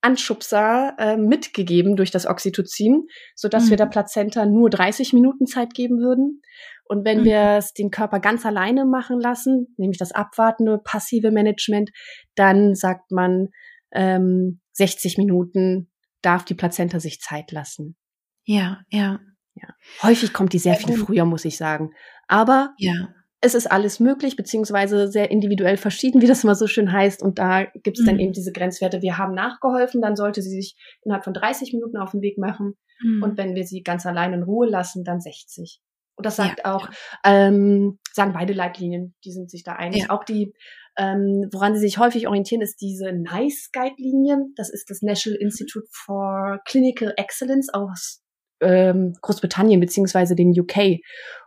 Anschubser äh, mitgegeben durch das Oxytocin, so dass mhm. wir der Plazenta nur 30 Minuten Zeit geben würden. Und wenn mhm. wir es den Körper ganz alleine machen lassen, nämlich das abwartende passive Management, dann sagt man ähm, 60 Minuten darf die Plazenta sich Zeit lassen. Ja, ja. Ja. Häufig kommt die sehr viel früher, muss ich sagen. Aber ja. es ist alles möglich, beziehungsweise sehr individuell verschieden, wie das immer so schön heißt. Und da gibt es mhm. dann eben diese Grenzwerte. Wir haben nachgeholfen, dann sollte sie sich innerhalb von 30 Minuten auf den Weg machen. Mhm. Und wenn wir sie ganz allein in Ruhe lassen, dann 60. Und das sagt ja, auch, ja. Ähm, sagen beide Leitlinien, die sind sich da einig. Ja. Auch die, ähm, woran sie sich häufig orientieren, ist diese NICE-Guide-Linie. Das ist das National Institute for Clinical Excellence aus ähm, Großbritannien beziehungsweise dem UK.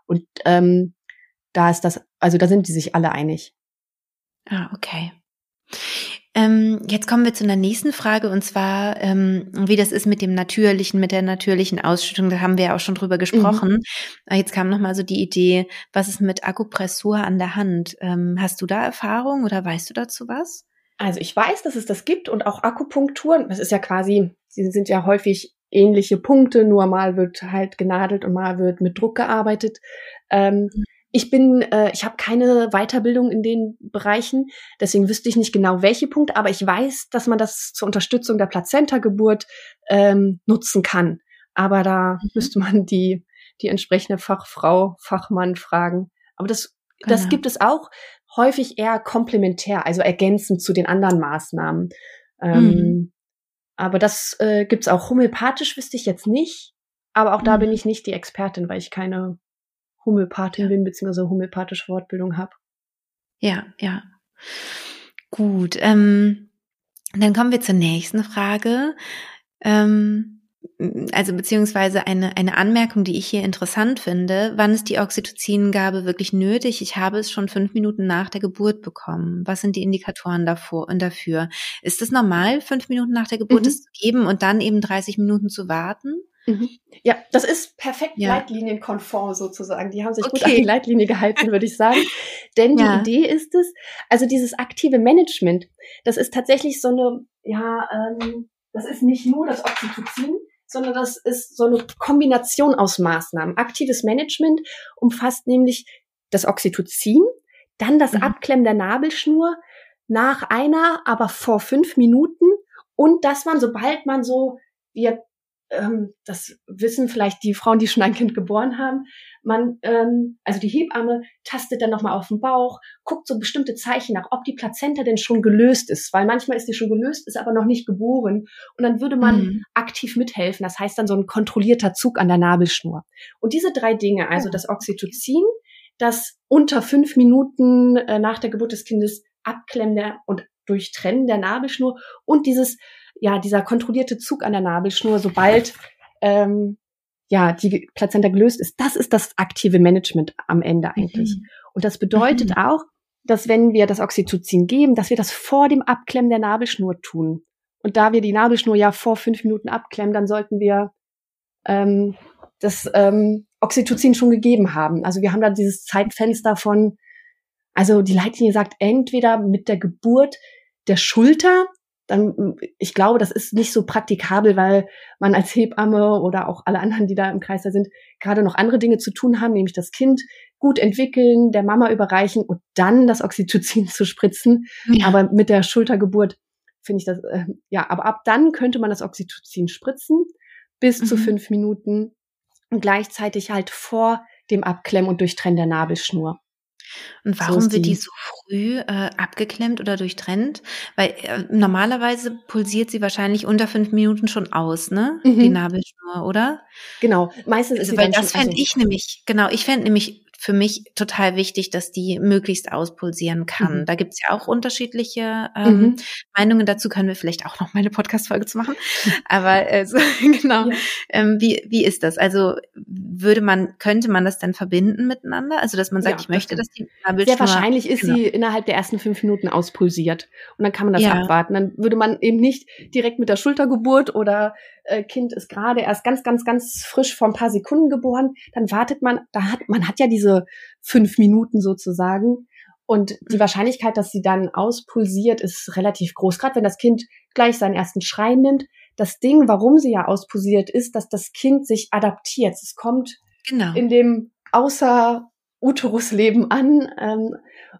Und ähm, da ist das, also da sind die sich alle einig. Ah, okay. Ähm, jetzt kommen wir zu einer nächsten Frage und zwar, ähm, wie das ist mit dem natürlichen, mit der natürlichen Ausschüttung. Da haben wir ja auch schon drüber gesprochen. Mhm. Jetzt kam noch mal so die Idee, was ist mit Akupressur an der Hand? Ähm, hast du da Erfahrung oder weißt du dazu was? Also ich weiß, dass es das gibt und auch Akupunktur. Das ist ja quasi, sie sind ja häufig ähnliche Punkte, nur mal wird halt genadelt und mal wird mit Druck gearbeitet. Ähm, ich bin, äh, ich habe keine Weiterbildung in den Bereichen, deswegen wüsste ich nicht genau welche Punkte, aber ich weiß, dass man das zur Unterstützung der Plazenta-Geburt ähm, nutzen kann. Aber da mhm. müsste man die, die entsprechende Fachfrau, Fachmann fragen. Aber das, genau. das gibt es auch häufig eher komplementär, also ergänzend zu den anderen Maßnahmen. Ähm, mhm. Aber das äh, gibt's auch homöopathisch, wüsste ich jetzt nicht. Aber auch mhm. da bin ich nicht die Expertin, weil ich keine Homöopathin ja. bin, beziehungsweise homöopathische Fortbildung habe. Ja, ja. Gut. Ähm, Dann kommen wir zur nächsten Frage. Ähm, also beziehungsweise eine, eine Anmerkung, die ich hier interessant finde. Wann ist die Oxytocingabe wirklich nötig? Ich habe es schon fünf Minuten nach der Geburt bekommen. Was sind die Indikatoren davor und dafür? Ist es normal, fünf Minuten nach der Geburt mhm. es zu geben und dann eben 30 Minuten zu warten? Mhm. Ja, das ist perfekt ja. leitlinienkonform sozusagen. Die haben sich okay. gut an die Leitlinie gehalten, würde ich sagen. Denn ja. die Idee ist es, also dieses aktive Management, das ist tatsächlich so eine, ja, ähm, das ist nicht nur das Oxytocin, sondern das ist so eine Kombination aus Maßnahmen. Aktives Management umfasst nämlich das Oxytocin, dann das mhm. Abklemmen der Nabelschnur nach einer, aber vor fünf Minuten und dass man, sobald man so, wir ähm, das wissen vielleicht die Frauen, die schon ein Kind geboren haben, man, ähm, also die Hebamme tastet dann nochmal auf den Bauch, guckt so bestimmte Zeichen nach, ob die Plazenta denn schon gelöst ist, weil manchmal ist die schon gelöst, ist aber noch nicht geboren. Und dann würde man mhm. aktiv mithelfen. Das heißt dann so ein kontrollierter Zug an der Nabelschnur. Und diese drei Dinge, also das Oxytocin, das unter fünf Minuten äh, nach der Geburt des Kindes Abklemmen der und Durchtrennen der Nabelschnur und dieses ja, dieser kontrollierte Zug an der Nabelschnur, sobald ähm, ja die Plazenta gelöst ist, das ist das aktive Management am Ende eigentlich. Mhm. Und das bedeutet mhm. auch, dass wenn wir das Oxytocin geben, dass wir das vor dem Abklemmen der Nabelschnur tun. Und da wir die Nabelschnur ja vor fünf Minuten abklemmen, dann sollten wir ähm, das ähm, Oxytocin schon gegeben haben. Also wir haben da dieses Zeitfenster von, also die Leitlinie sagt, entweder mit der Geburt der Schulter dann, ich glaube, das ist nicht so praktikabel, weil man als Hebamme oder auch alle anderen, die da im Kreis da sind, gerade noch andere Dinge zu tun haben, nämlich das Kind gut entwickeln, der Mama überreichen und dann das Oxytocin zu spritzen. Ja. Aber mit der Schultergeburt finde ich das, äh, ja, aber ab dann könnte man das Oxytocin spritzen bis mhm. zu fünf Minuten und gleichzeitig halt vor dem Abklemmen und Durchtrennen der Nabelschnur. Und warum so wird die, so früh äh, abgeklemmt oder durchtrennt? Weil äh, normalerweise pulsiert sie wahrscheinlich unter fünf Minuten schon aus, ne? Mhm. Die Nabelschnur, oder? Genau. Meistens also, ist sie weil das fände also ich nämlich, genau, ich fände nämlich für mich total wichtig, dass die möglichst auspulsieren kann. Mhm. Da gibt's ja auch unterschiedliche ähm, mhm. Meinungen dazu, können wir vielleicht auch noch mal eine Podcast-Folge zu machen. Aber äh, so, genau. Ja. Ähm, wie, wie ist das? Also würde man, könnte man das dann verbinden miteinander? Also dass man sagt, ja, ich möchte, dass die Nabelschnur... Sehr wahrscheinlich ist genau. sie innerhalb der ersten fünf Minuten auspulsiert. Und dann kann man das ja. abwarten. Dann würde man eben nicht direkt mit der Schultergeburt oder äh, Kind ist gerade erst ganz, ganz, ganz frisch vor ein paar Sekunden geboren, dann wartet man, da hat, man hat ja diese fünf Minuten sozusagen. Und die mhm. Wahrscheinlichkeit, dass sie dann auspulsiert, ist relativ groß. Gerade wenn das Kind gleich seinen ersten Schrei nimmt. Das Ding, warum sie ja auspulsiert, ist, dass das Kind sich adaptiert. Es kommt genau. in dem außer Uterusleben an ähm,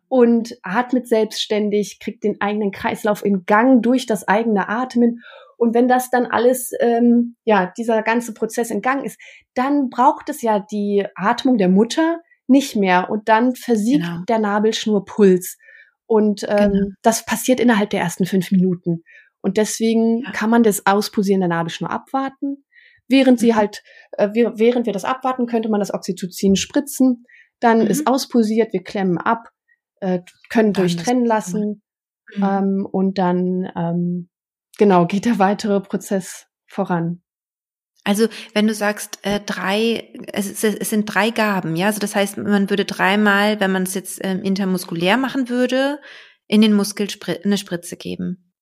und atmet selbstständig, kriegt den eigenen Kreislauf in Gang durch das eigene Atmen und wenn das dann alles, ähm, ja, dieser ganze Prozess in Gang ist, dann braucht es ja die Atmung der Mutter nicht mehr und dann versiegt genau. der Nabelschnurpuls. Und ähm, genau. das passiert innerhalb der ersten fünf Minuten. Und deswegen ja. kann man das Auspulsieren der Nabelschnur abwarten. Während sie mhm. halt, äh, wir, während wir das abwarten, könnte man das Oxytocin spritzen. Dann mhm. ist auspulsiert, wir klemmen ab, äh, können durchtrennen lassen. Mhm. Ähm, und dann ähm, genau, geht der weitere Prozess voran. Also wenn du sagst äh, drei, es, es, sind drei Gaben, ja, also das heißt, man würde dreimal, wenn man es jetzt ähm, intermuskulär machen würde, in den Muskel eine Spritze geben.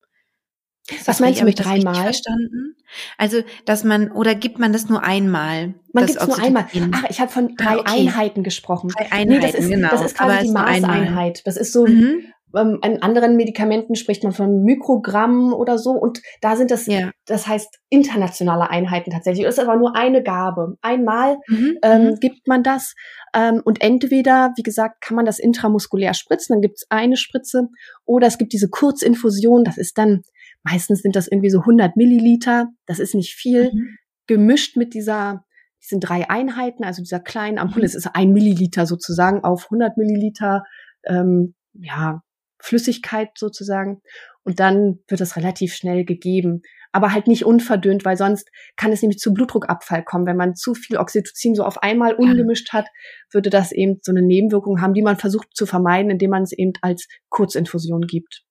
Was meinst du mit dreimal? Verstanden? Also, dass man oder gibt man das nur einmal? Man gibt es nur einmal. Ach, ich habe von drei ah, okay. Einheiten gesprochen. Drei Einheiten, nee, das ist, genau. Das ist quasi die Maßeinheit. Das ist so mhm ähm, in anderen Medikamenten spricht man von Mikrogramm oder so und da sind das, ja. das heißt internationale Einheiten tatsächlich. Das ist aber nur eine Gabe. Einmal mhm. ähm, mhm. gibt man das ähm, und entweder, wie gesagt, kann man das intramuskulär spritzen, dann gibt es eine Spritze oder es gibt diese Kurzinfusion, das ist dann, meistens sind das irgendwie so 100 Milliliter, das ist nicht viel, mhm. gemischt mit dieser diesen drei Einheiten, also dieser kleinen Ampulle, mhm. es ist ein Milliliter sozusagen auf 100 Milliliter ähm, ja, Flüssigkeit sozusagen. Und dann wird das relativ schnell gegeben. Aber halt nicht unverdünnt, weil sonst kann es nämlich zu Blutdruckabfall kommen. Wenn man zu viel Oxytocin so auf einmal ungemischt hat, würde das eben so eine Nebenwirkung haben, die man versucht zu vermeiden, indem man es eben als Kurzinfusion gibt.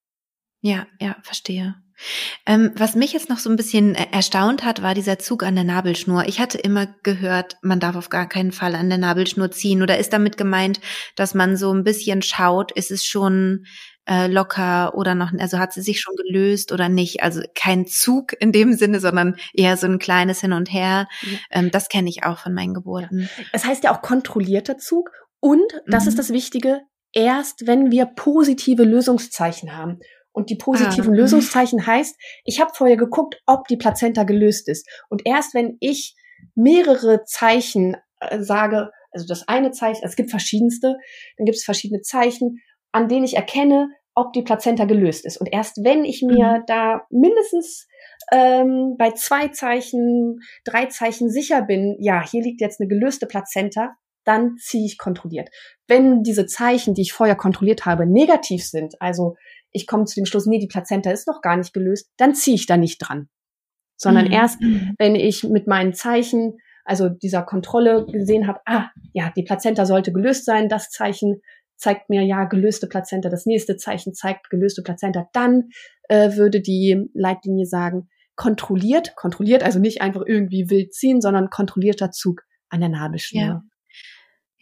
Ja, ja, verstehe. Ähm, was mich jetzt noch so ein bisschen erstaunt hat, war dieser Zug an der Nabelschnur. Ich hatte immer gehört, man darf auf gar keinen Fall an der Nabelschnur ziehen. Oder ist damit gemeint, dass man so ein bisschen schaut, ist es schon äh, locker oder noch, also hat sie sich schon gelöst oder nicht? Also kein Zug in dem Sinne, sondern eher so ein kleines Hin und Her. Ja. Ähm, das kenne ich auch von meinen Geburten. Es heißt ja auch kontrollierter Zug. Und, das mhm. ist das Wichtige, erst wenn wir positive Lösungszeichen haben. Und die positiven ah. Lösungszeichen heißt, ich habe vorher geguckt, ob die Plazenta gelöst ist. Und erst wenn ich mehrere Zeichen äh, sage, also das eine Zeichen, es gibt verschiedenste, dann gibt es verschiedene Zeichen, an denen ich erkenne, ob die Plazenta gelöst ist. Und erst wenn ich mir mhm. da mindestens ähm, bei zwei Zeichen, drei Zeichen sicher bin, ja, hier liegt jetzt eine gelöste Plazenta, dann ziehe ich kontrolliert. Wenn diese Zeichen, die ich vorher kontrolliert habe, negativ sind, also ich komme zu dem Schluss, nee, die Plazenta ist noch gar nicht gelöst, dann ziehe ich da nicht dran. Sondern mhm. erst, mhm. wenn ich mit meinen Zeichen, also dieser Kontrolle gesehen habe, ah, ja, die Plazenta sollte gelöst sein, das Zeichen zeigt mir ja gelöste Plazenta, das nächste Zeichen zeigt gelöste Plazenta, dann äh, würde die Leitlinie sagen, kontrolliert, kontrolliert, also nicht einfach irgendwie wild ziehen, sondern kontrollierter Zug an der Nabelschnur. Ja.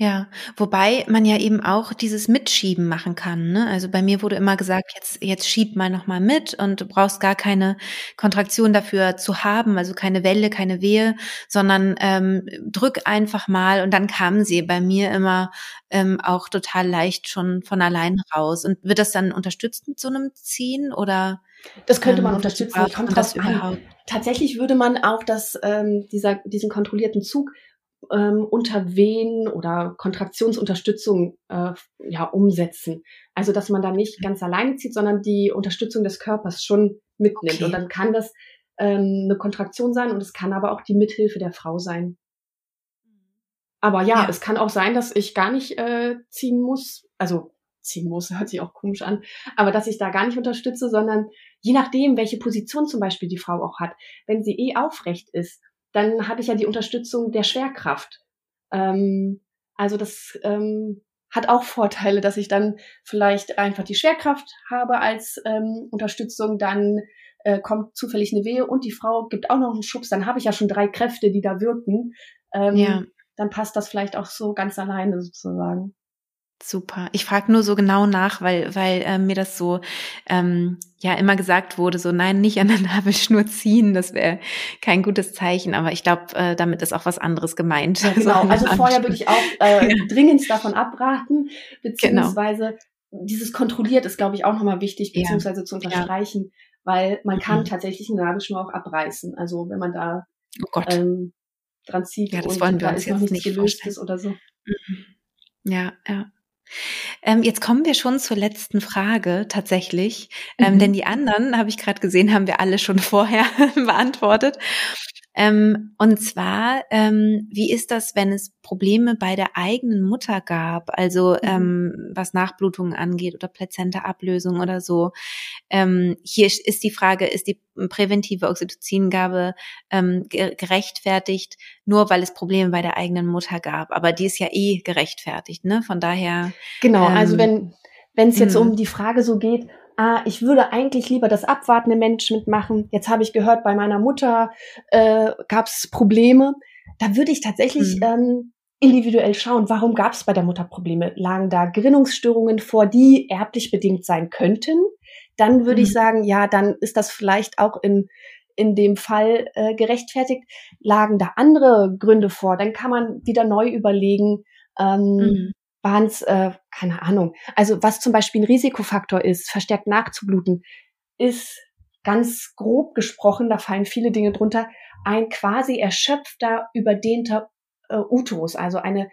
Ja, wobei man ja eben auch dieses Mitschieben machen kann. Ne? Also bei mir wurde immer gesagt, jetzt, jetzt schieb mal nochmal mit und du brauchst gar keine Kontraktion dafür zu haben, also keine Welle, keine Wehe, sondern ähm, drück einfach mal und dann kamen sie bei mir immer ähm, auch total leicht schon von allein raus. Und wird das dann unterstützt mit so einem Ziehen oder? Das könnte man ähm, unterstützen. Kommt das überhaupt? Tatsächlich würde man auch das, ähm, dieser, diesen kontrollierten Zug ähm, unter Wehen oder Kontraktionsunterstützung äh, ja, umsetzen. Also dass man da nicht mhm. ganz alleine zieht, sondern die Unterstützung des Körpers schon mitnimmt. Okay. Und dann kann das ähm, eine Kontraktion sein und es kann aber auch die Mithilfe der Frau sein. Aber ja, ja. es kann auch sein, dass ich gar nicht äh, ziehen muss. Also ziehen muss, hört sich auch komisch an, aber dass ich da gar nicht unterstütze, sondern je nachdem, welche Position zum Beispiel die Frau auch hat. Wenn sie eh aufrecht ist dann habe ich ja die Unterstützung der Schwerkraft. Ähm, also das ähm, hat auch Vorteile, dass ich dann vielleicht einfach die Schwerkraft habe als ähm, Unterstützung, dann äh, kommt zufällig eine Wehe und die Frau gibt auch noch einen Schubs, dann habe ich ja schon drei Kräfte, die da wirken. Ähm, ja. Dann passt das vielleicht auch so ganz alleine sozusagen. Super. Ich frage nur so genau nach, weil, weil äh, mir das so ähm, ja immer gesagt wurde, so nein, nicht an der Nabelschnur ziehen, das wäre kein gutes Zeichen. Aber ich glaube, äh, damit ist auch was anderes gemeint. Ja, genau. Also, vorher würde ich auch äh, ja. dringend davon abraten, beziehungsweise genau. dieses kontrolliert ist, glaube ich, auch nochmal wichtig, beziehungsweise ja. zu unterstreichen, weil man kann mhm. tatsächlich eine Nabelschnur auch abreißen. Also wenn man da oh ähm, dran zieht ja, das und wollen wir da ist noch nichts gelöst ist oder so. Mhm. Ja, ja. Ähm, jetzt kommen wir schon zur letzten Frage tatsächlich, ähm, mhm. denn die anderen, habe ich gerade gesehen, haben wir alle schon vorher beantwortet. Ähm, und zwar, ähm, wie ist das, wenn es Probleme bei der eigenen Mutter gab, also mhm. ähm, was Nachblutungen angeht oder Plazenta-Ablösung oder so? Ähm, hier ist die Frage, ist die präventive Oxytocingabe ähm, gerechtfertigt, nur weil es Probleme bei der eigenen Mutter gab? Aber die ist ja eh gerechtfertigt, ne? Von daher. Genau, also ähm, wenn wenn es jetzt mhm. um die Frage so geht, ah, ich würde eigentlich lieber das abwartende Management machen. Jetzt habe ich gehört, bei meiner Mutter äh, gab es Probleme. Da würde ich tatsächlich mhm. ähm, individuell schauen, warum gab es bei der Mutter Probleme? Lagen da Gerinnungsstörungen vor, die erblich bedingt sein könnten? Dann würde mhm. ich sagen, ja, dann ist das vielleicht auch in in dem Fall äh, gerechtfertigt. Lagen da andere Gründe vor? Dann kann man wieder neu überlegen. Ähm, mhm waren es, äh, keine Ahnung. Also was zum Beispiel ein Risikofaktor ist, verstärkt nachzubluten, ist ganz grob gesprochen, da fallen viele Dinge drunter, ein quasi erschöpfter, überdehnter äh, Uterus, also eine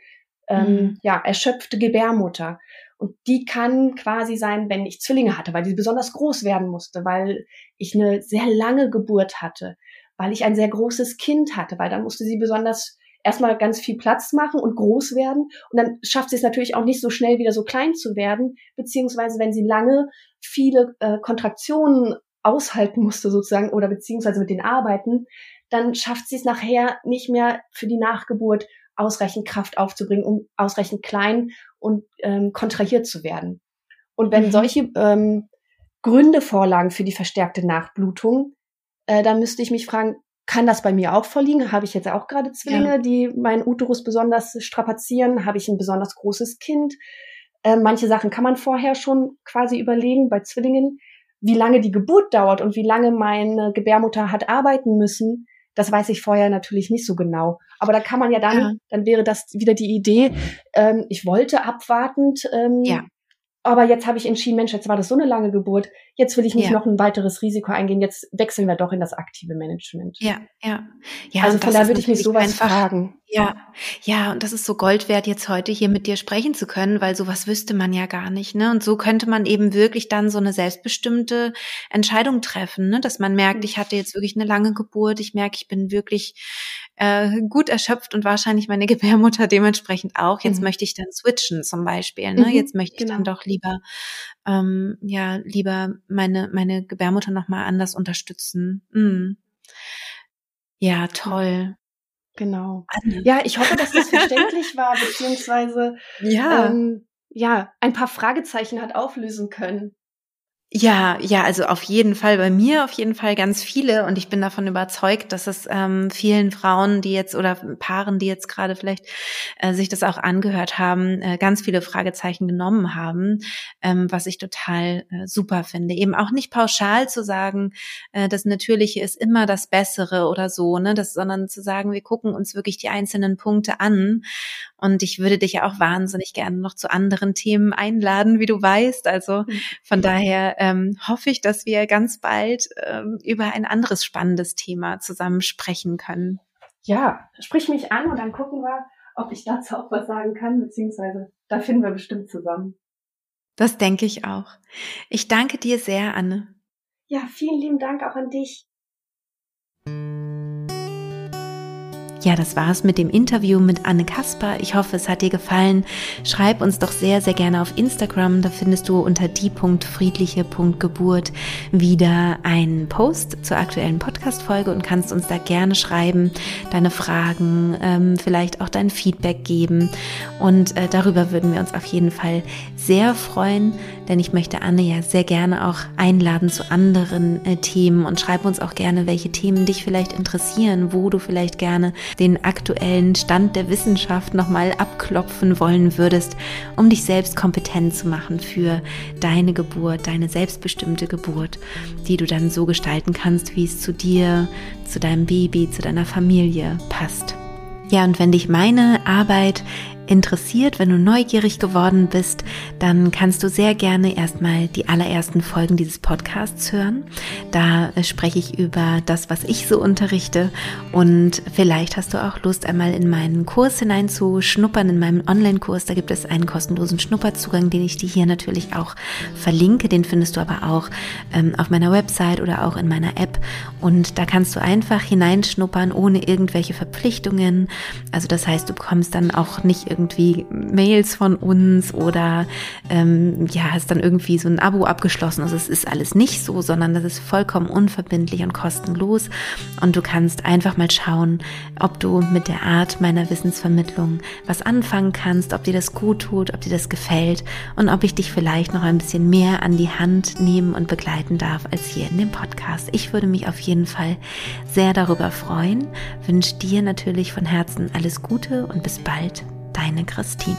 ähm, mhm. ja, erschöpfte Gebärmutter. Und die kann quasi sein, wenn ich Zwillinge hatte, weil die besonders groß werden musste, weil ich eine sehr lange Geburt hatte, weil ich ein sehr großes Kind hatte, weil dann musste sie besonders erstmal ganz viel Platz machen und groß werden. Und dann schafft sie es natürlich auch nicht so schnell wieder so klein zu werden, beziehungsweise wenn sie lange viele äh, Kontraktionen aushalten musste sozusagen oder beziehungsweise mit den Arbeiten, dann schafft sie es nachher nicht mehr für die Nachgeburt ausreichend Kraft aufzubringen, um ausreichend klein und ähm, kontrahiert zu werden. Und wenn mhm. solche ähm, Gründe vorlagen für die verstärkte Nachblutung, äh, dann müsste ich mich fragen, kann das bei mir auch vorliegen? Habe ich jetzt auch gerade Zwillinge, ja. die meinen Uterus besonders strapazieren? Habe ich ein besonders großes Kind? Äh, manche Sachen kann man vorher schon quasi überlegen bei Zwillingen. Wie lange die Geburt dauert und wie lange meine Gebärmutter hat arbeiten müssen, das weiß ich vorher natürlich nicht so genau. Aber da kann man ja dann, ja. dann wäre das wieder die Idee, ähm, ich wollte abwartend ähm, ja. Aber jetzt habe ich entschieden, Mensch, jetzt war das so eine lange Geburt, jetzt will ich nicht ja. noch ein weiteres Risiko eingehen, jetzt wechseln wir doch in das aktive Management. Ja, ja. ja also von da würde ich mich sowas einfach, fragen. Ja, ja, und das ist so Gold wert, jetzt heute hier mit dir sprechen zu können, weil sowas wüsste man ja gar nicht, ne? Und so könnte man eben wirklich dann so eine selbstbestimmte Entscheidung treffen, ne? Dass man merkt, ich hatte jetzt wirklich eine lange Geburt, ich merke, ich bin wirklich äh, gut erschöpft und wahrscheinlich meine Gebärmutter dementsprechend auch. Jetzt mhm. möchte ich dann switchen zum Beispiel, ne? Mhm, jetzt möchte ich genau. dann doch lieber, ähm, ja, lieber meine, meine Gebärmutter nochmal anders unterstützen. Mhm. Ja, toll. Genau. Ja, ich hoffe, dass das verständlich war, beziehungsweise ja. Ähm, ja, ein paar Fragezeichen hat auflösen können. Ja, ja, also auf jeden Fall bei mir auf jeden Fall ganz viele und ich bin davon überzeugt, dass es ähm, vielen Frauen, die jetzt oder Paaren, die jetzt gerade vielleicht äh, sich das auch angehört haben, äh, ganz viele Fragezeichen genommen haben, ähm, was ich total äh, super finde. Eben auch nicht pauschal zu sagen, äh, das Natürliche ist immer das Bessere oder so, ne, das, sondern zu sagen, wir gucken uns wirklich die einzelnen Punkte an und ich würde dich ja auch wahnsinnig gerne noch zu anderen Themen einladen, wie du weißt. Also mhm. von daher ähm, hoffe ich, dass wir ganz bald ähm, über ein anderes spannendes Thema zusammen sprechen können. Ja, sprich mich an und dann gucken wir, ob ich dazu auch was sagen kann, beziehungsweise da finden wir bestimmt zusammen. Das denke ich auch. Ich danke dir sehr, Anne. Ja, vielen lieben Dank auch an dich. Ja, das war's mit dem Interview mit Anne Kasper. Ich hoffe, es hat dir gefallen. Schreib uns doch sehr, sehr gerne auf Instagram. Da findest du unter die.friedliche.geburt wieder einen Post zur aktuellen Podcast-Folge und kannst uns da gerne schreiben, deine Fragen, ähm, vielleicht auch dein Feedback geben. Und äh, darüber würden wir uns auf jeden Fall sehr freuen, denn ich möchte Anne ja sehr gerne auch einladen zu anderen äh, Themen und schreib uns auch gerne, welche Themen dich vielleicht interessieren, wo du vielleicht gerne den aktuellen Stand der Wissenschaft nochmal abklopfen wollen würdest, um dich selbst kompetent zu machen für deine Geburt, deine selbstbestimmte Geburt, die du dann so gestalten kannst, wie es zu dir, zu deinem Baby, zu deiner Familie passt. Ja, und wenn dich meine Arbeit interessiert, wenn du neugierig geworden bist, dann kannst du sehr gerne erstmal die allerersten Folgen dieses Podcasts hören. Da äh, spreche ich über das, was ich so unterrichte und vielleicht hast du auch Lust, einmal in meinen Kurs hineinzuschnuppern, in meinem Online-Kurs. Da gibt es einen kostenlosen Schnupperzugang, den ich dir hier natürlich auch verlinke. Den findest du aber auch ähm, auf meiner Website oder auch in meiner App und da kannst du einfach hineinschnuppern ohne irgendwelche Verpflichtungen. Also das heißt, du bekommst dann auch nicht irgendwie Mails von uns oder ähm, ja, hast dann irgendwie so ein Abo abgeschlossen. Also es ist alles nicht so, sondern das ist vollkommen unverbindlich und kostenlos. Und du kannst einfach mal schauen, ob du mit der Art meiner Wissensvermittlung was anfangen kannst, ob dir das gut tut, ob dir das gefällt und ob ich dich vielleicht noch ein bisschen mehr an die Hand nehmen und begleiten darf als hier in dem Podcast. Ich würde mich auf jeden Fall sehr darüber freuen. Wünsche dir natürlich von Herzen alles Gute und bis bald deine Christine.